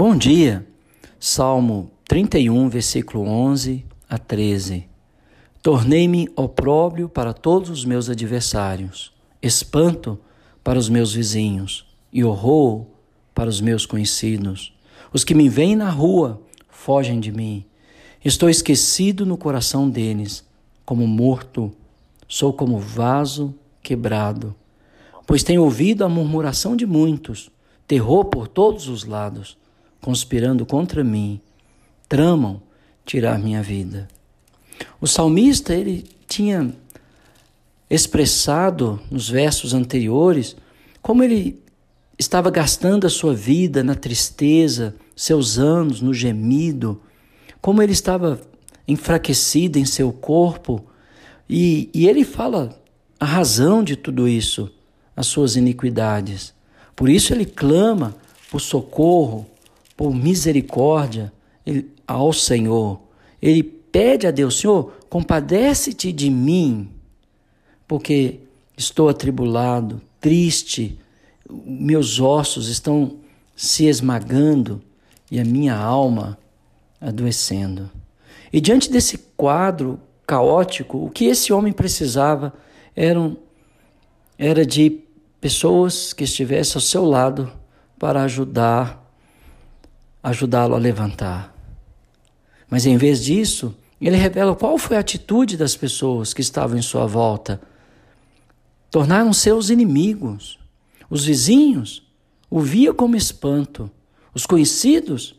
Bom dia. Salmo 31, versículo 11 a 13. Tornei-me opróbrio para todos os meus adversários, espanto para os meus vizinhos e horror para os meus conhecidos. Os que me veem na rua fogem de mim. Estou esquecido no coração deles, como morto, sou como vaso quebrado. Pois tenho ouvido a murmuração de muitos, terror por todos os lados conspirando contra mim, tramam tirar minha vida. O salmista, ele tinha expressado nos versos anteriores como ele estava gastando a sua vida na tristeza, seus anos no gemido, como ele estava enfraquecido em seu corpo. E, e ele fala a razão de tudo isso, as suas iniquidades. Por isso ele clama por socorro, por misericórdia ao Senhor. Ele pede a Deus: Senhor, compadece-te de mim, porque estou atribulado, triste, meus ossos estão se esmagando e a minha alma adoecendo. E diante desse quadro caótico, o que esse homem precisava eram, era de pessoas que estivessem ao seu lado para ajudar ajudá-lo a levantar. Mas em vez disso, ele revela qual foi a atitude das pessoas que estavam em sua volta. Tornaram seus inimigos. Os vizinhos o via como espanto. Os conhecidos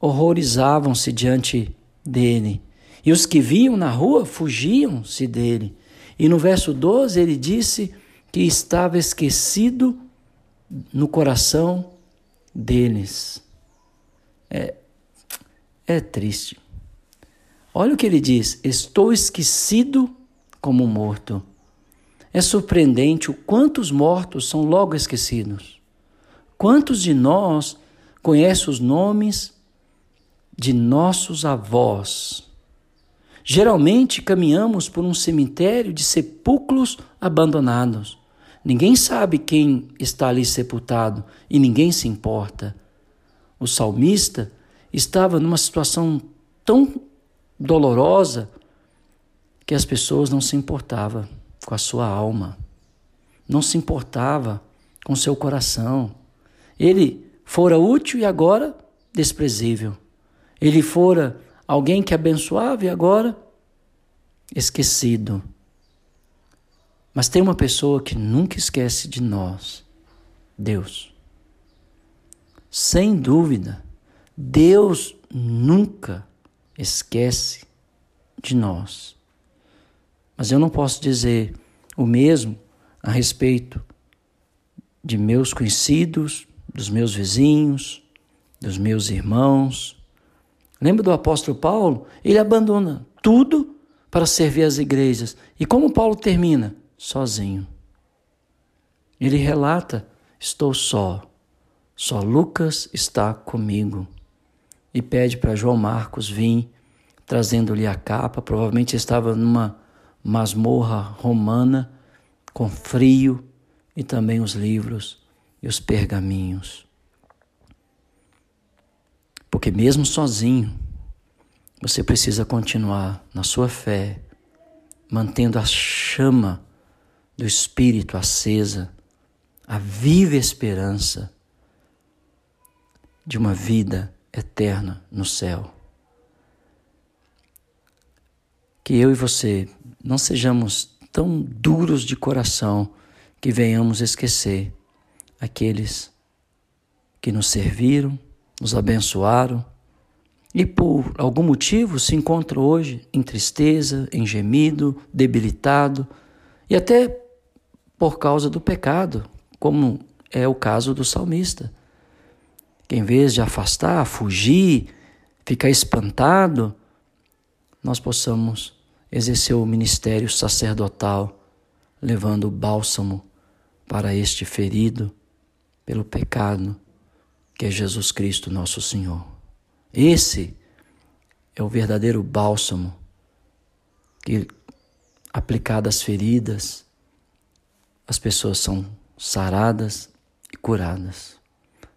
horrorizavam-se diante dele. E os que viam na rua fugiam-se dele. E no verso 12 ele disse que estava esquecido no coração deles. É, é triste. Olha o que ele diz: Estou esquecido como morto. É surpreendente o quantos mortos são logo esquecidos. Quantos de nós conhecem os nomes de nossos avós? Geralmente caminhamos por um cemitério de sepulcros abandonados. Ninguém sabe quem está ali sepultado e ninguém se importa. O salmista estava numa situação tão dolorosa que as pessoas não se importavam com a sua alma, não se importava com seu coração. Ele fora útil e agora desprezível. Ele fora alguém que abençoava e agora esquecido. Mas tem uma pessoa que nunca esquece de nós: Deus. Sem dúvida, Deus nunca esquece de nós. Mas eu não posso dizer o mesmo a respeito de meus conhecidos, dos meus vizinhos, dos meus irmãos. Lembra do apóstolo Paulo? Ele abandona tudo para servir as igrejas. E como Paulo termina? Sozinho. Ele relata: Estou só só Lucas está comigo. E pede para João Marcos vir, trazendo-lhe a capa. Provavelmente estava numa masmorra romana, com frio, e também os livros e os pergaminhos. Porque mesmo sozinho, você precisa continuar na sua fé, mantendo a chama do Espírito acesa, a viva esperança de uma vida eterna no céu. Que eu e você não sejamos tão duros de coração que venhamos esquecer aqueles que nos serviram, nos abençoaram e por algum motivo se encontram hoje em tristeza, em gemido, debilitado e até por causa do pecado, como é o caso do salmista que em vez de afastar, fugir, ficar espantado, nós possamos exercer o ministério sacerdotal, levando o bálsamo para este ferido pelo pecado, que é Jesus Cristo, nosso Senhor. Esse é o verdadeiro bálsamo que, aplicado às feridas, as pessoas são saradas e curadas.